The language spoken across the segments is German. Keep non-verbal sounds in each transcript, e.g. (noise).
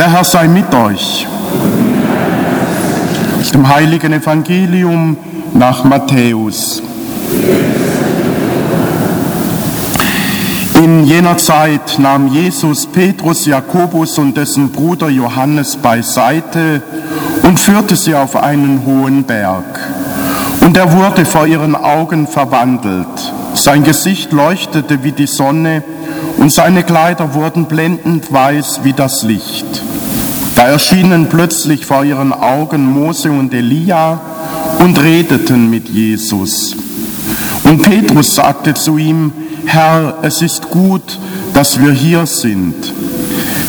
Der Herr sei mit euch. Aus dem heiligen Evangelium nach Matthäus. In jener Zeit nahm Jesus Petrus, Jakobus und dessen Bruder Johannes beiseite und führte sie auf einen hohen Berg. Und er wurde vor ihren Augen verwandelt. Sein Gesicht leuchtete wie die Sonne und seine Kleider wurden blendend weiß wie das Licht. Da erschienen plötzlich vor ihren Augen Mose und Elia und redeten mit Jesus. Und Petrus sagte zu ihm, Herr, es ist gut, dass wir hier sind.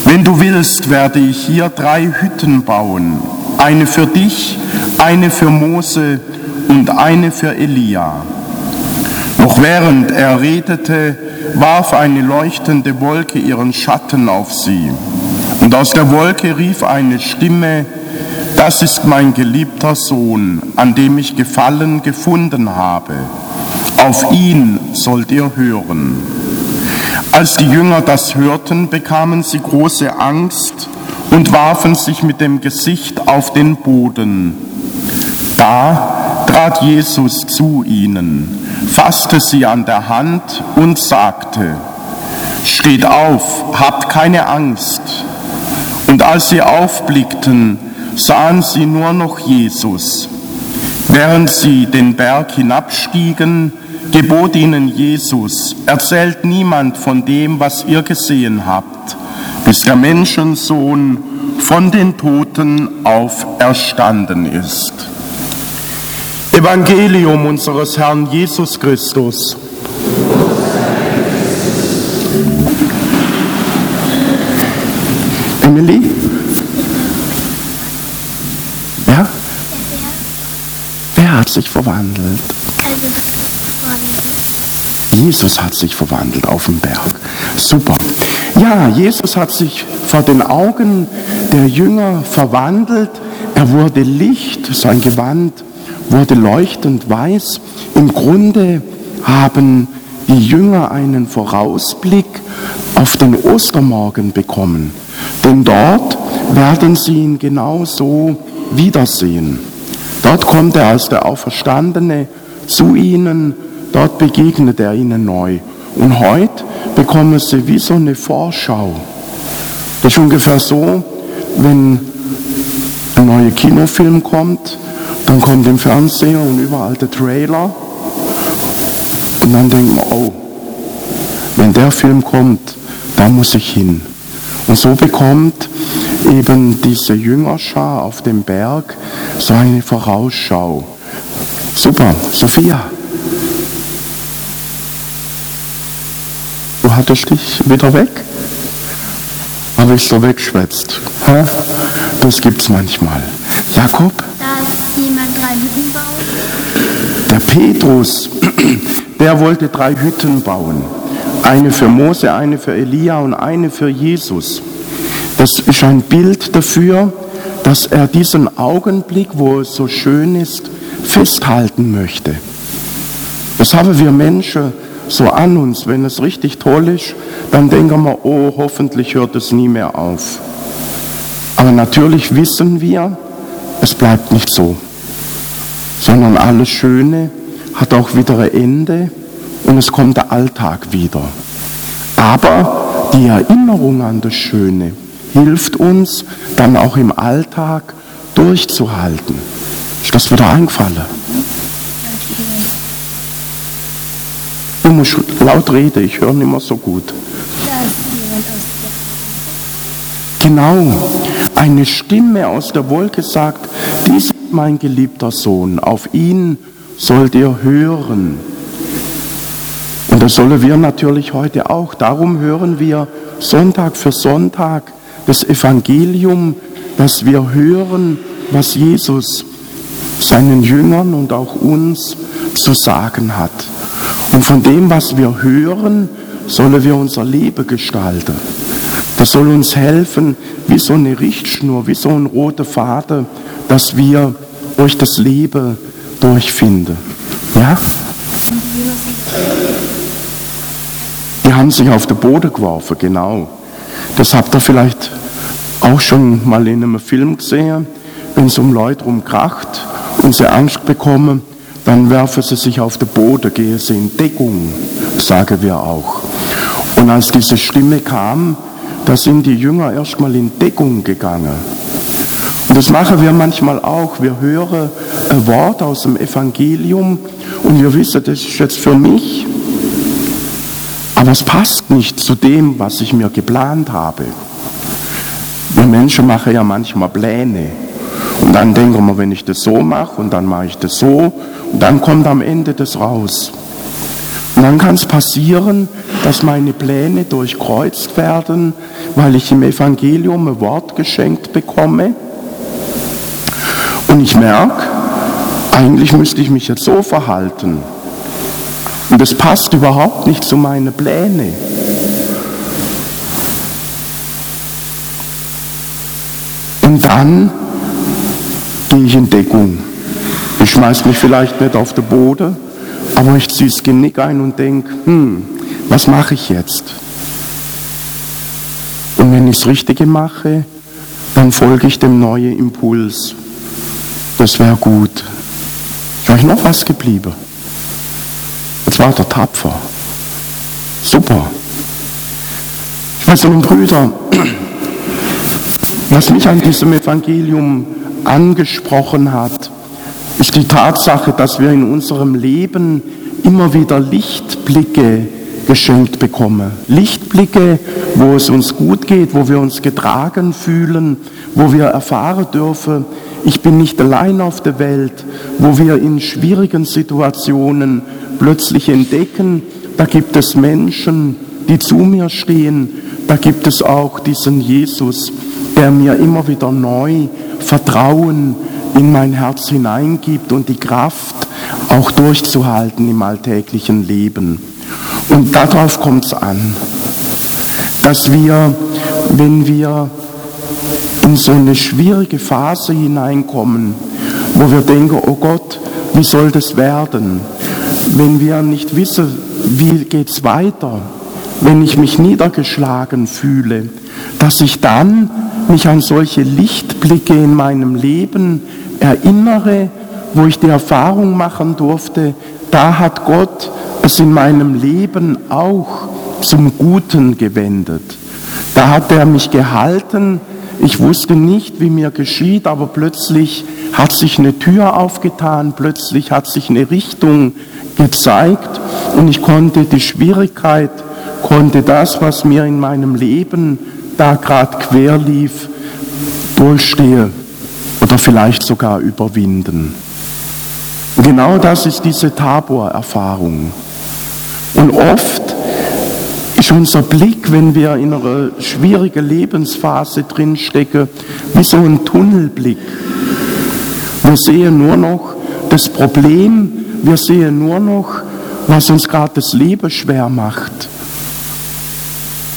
Wenn du willst, werde ich hier drei Hütten bauen. Eine für dich, eine für Mose und eine für Elia. Noch während er redete, warf eine leuchtende Wolke ihren Schatten auf sie. Und aus der Wolke rief eine Stimme, das ist mein geliebter Sohn, an dem ich Gefallen gefunden habe. Auf ihn sollt ihr hören. Als die Jünger das hörten, bekamen sie große Angst und warfen sich mit dem Gesicht auf den Boden. Da trat Jesus zu ihnen, fasste sie an der Hand und sagte, Steht auf, habt keine Angst. Und als sie aufblickten, sahen sie nur noch Jesus. Während sie den Berg hinabstiegen, gebot ihnen Jesus, erzählt niemand von dem, was ihr gesehen habt, bis der Menschensohn von den Toten auferstanden ist. Evangelium unseres Herrn Jesus Christus. Hat sich verwandelt? Jesus hat sich verwandelt auf dem Berg. Super. Ja, Jesus hat sich vor den Augen der Jünger verwandelt. Er wurde Licht, sein Gewand wurde leuchtend weiß. Im Grunde haben die Jünger einen Vorausblick auf den Ostermorgen bekommen. Denn dort werden sie ihn genauso wiedersehen. Dort kommt er als der Auferstandene zu ihnen, dort begegnet er ihnen neu. Und heute bekommen sie wie so eine Vorschau. Das ist ungefähr so, wenn ein neuer Kinofilm kommt, dann kommt im Fernseher und überall der Trailer. Und dann denkt man, oh, wenn der Film kommt, da muss ich hin. Und so bekommt eben diese Jüngerschar auf dem Berg so eine Vorausschau. Super, Sophia. Du hattest dich wieder weg? Habe ich so wegschwätzt? Hä? Das gibt's manchmal. Jakob? dass jemand drei Hütten baut. Der Petrus, (clears throat) der wollte drei Hütten bauen. Eine für Mose, eine für Elia und eine für Jesus. Das ist ein Bild dafür, dass er diesen Augenblick, wo es so schön ist, festhalten möchte. Das haben wir Menschen so an uns. Wenn es richtig toll ist, dann denken wir, oh, hoffentlich hört es nie mehr auf. Aber natürlich wissen wir, es bleibt nicht so, sondern alles Schöne hat auch wieder ein Ende und es kommt der Alltag wieder. Aber die Erinnerung an das Schöne hilft uns dann auch im Alltag durchzuhalten. Ist das wieder eingefallen? Du musst laut reden, ich höre nicht mehr so gut. Genau, eine Stimme aus der Wolke sagt, dies ist mein geliebter Sohn, auf ihn sollt ihr hören. Und das sollen wir natürlich heute auch. Darum hören wir Sonntag für Sonntag das Evangelium, dass wir hören, was Jesus seinen Jüngern und auch uns zu sagen hat. Und von dem, was wir hören, sollen wir unser Leben gestalten. Das soll uns helfen, wie so eine Richtschnur, wie so ein roter Faden, dass wir durch das Leben durchfinden. Ja? Die haben sich auf den Boden geworfen, genau. Das habt ihr vielleicht auch schon mal in einem Film gesehen, wenn es um Leute rumkracht und sie Angst bekommen, dann werfen sie sich auf den Boden, gehen sie in Deckung, sagen wir auch. Und als diese Stimme kam, da sind die Jünger erstmal in Deckung gegangen. Und das machen wir manchmal auch. Wir hören ein Wort aus dem Evangelium und wir wissen, das ist jetzt für mich, aber es passt nicht zu dem, was ich mir geplant habe. Wir Menschen machen ja manchmal Pläne. Und dann denken wir, wenn ich das so mache und dann mache ich das so und dann kommt am Ende das raus. Und dann kann es passieren, dass meine Pläne durchkreuzt werden, weil ich im Evangelium ein Wort geschenkt bekomme. Und ich merke, eigentlich müsste ich mich jetzt so verhalten. Und das passt überhaupt nicht zu meinen Plänen. Und dann gehe ich in Deckung. Ich schmeiß mich vielleicht nicht auf den Boden, aber ich ziehe das Genick ein und denke, hm, was mache ich jetzt? Und wenn ich das Richtige mache, dann folge ich dem neuen Impuls. Das wäre gut. Ist euch noch was geblieben? Der tapfer. Super. Schwestern und Brüder, was mich an diesem Evangelium angesprochen hat, ist die Tatsache, dass wir in unserem Leben immer wieder Lichtblicke geschenkt bekommen. Lichtblicke, wo es uns gut geht, wo wir uns getragen fühlen, wo wir erfahren dürfen, ich bin nicht allein auf der Welt, wo wir in schwierigen Situationen plötzlich entdecken, da gibt es Menschen, die zu mir stehen, da gibt es auch diesen Jesus, der mir immer wieder neu Vertrauen in mein Herz hineingibt und die Kraft auch durchzuhalten im alltäglichen Leben. Und darauf kommt es an, dass wir, wenn wir in so eine schwierige Phase hineinkommen, wo wir denken, oh Gott, wie soll das werden? Wenn wir nicht wissen, wie geht's weiter, wenn ich mich niedergeschlagen fühle, dass ich dann mich an solche Lichtblicke in meinem Leben erinnere, wo ich die Erfahrung machen durfte, da hat Gott es in meinem Leben auch zum Guten gewendet. Da hat er mich gehalten, ich wusste nicht, wie mir geschieht, aber plötzlich hat sich eine Tür aufgetan, plötzlich hat sich eine Richtung gezeigt und ich konnte die Schwierigkeit, konnte das, was mir in meinem Leben da gerade quer lief, durchstehe oder vielleicht sogar überwinden. Und genau das ist diese Tabor-Erfahrung. Und oft ist unser Blick, wenn wir in einer schwierigen Lebensphase drinstecken, wie so ein Tunnelblick. Wir sehen nur noch das Problem, wir sehen nur noch, was uns gerade das Leben schwer macht.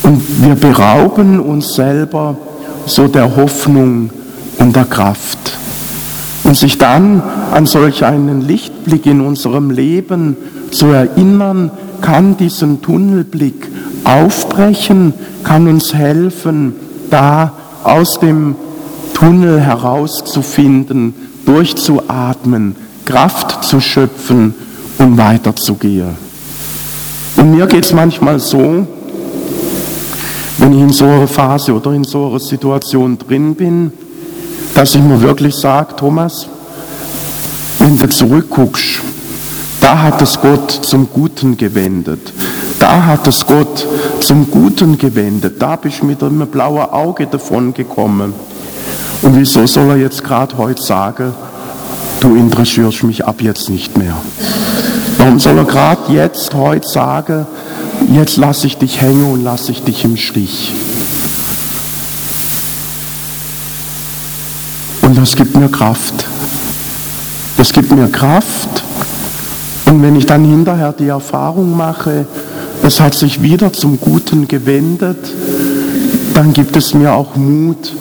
Und wir berauben uns selber so der Hoffnung und der Kraft. Und sich dann an solch einen Lichtblick in unserem Leben zu erinnern, kann diesen Tunnelblick aufbrechen, kann uns helfen, da aus dem Tunnel herauszufinden, durchzuatmen, Kraft zu schöpfen und weiterzugehen. Und mir geht es manchmal so, wenn ich in so einer Phase oder in so einer Situation drin bin, dass ich mir wirklich sage, Thomas, wenn du zurückguckst, da hat es Gott zum Guten gewendet. Da hat es Gott zum Guten gewendet. Da bist du mit einem blauen Auge davon gekommen. Und wieso soll er jetzt gerade heute sagen, du interessierst mich ab jetzt nicht mehr? Warum soll er gerade jetzt heute sagen, jetzt lasse ich dich hängen und lasse ich dich im Stich. Und das gibt mir Kraft. Das gibt mir Kraft. Und wenn ich dann hinterher die Erfahrung mache, es hat sich wieder zum Guten gewendet, dann gibt es mir auch Mut,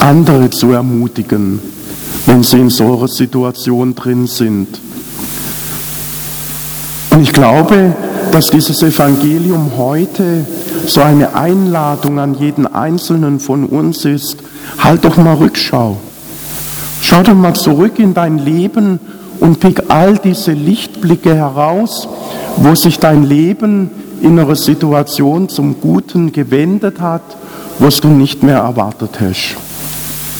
andere zu ermutigen, wenn sie in so einer Situation drin sind. Und ich glaube, dass dieses Evangelium heute so eine Einladung an jeden Einzelnen von uns ist, halt doch mal Rückschau. Schau doch mal zurück in dein Leben und pick all diese Lichtblicke heraus, wo sich dein Leben in einer Situation zum Guten gewendet hat, was du nicht mehr erwartet hast.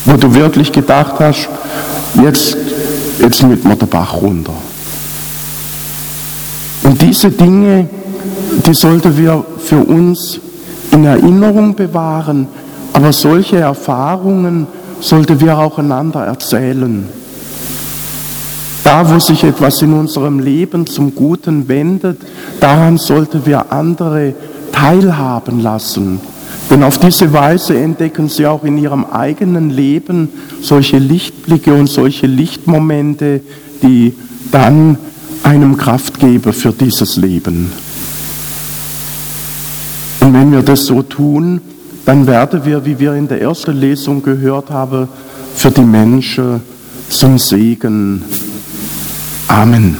Wo du wirklich gedacht hast, jetzt, jetzt mit mir der Bach runter. Und diese Dinge, die sollten wir für uns in Erinnerung bewahren, aber solche Erfahrungen sollten wir auch einander erzählen. Da, wo sich etwas in unserem Leben zum Guten wendet, daran sollten wir andere teilhaben lassen. Denn auf diese Weise entdecken sie auch in ihrem eigenen Leben solche Lichtblicke und solche Lichtmomente, die dann einem Kraft geben für dieses Leben. Und wenn wir das so tun, dann werden wir, wie wir in der ersten Lesung gehört haben, für die Menschen zum Segen. Amen.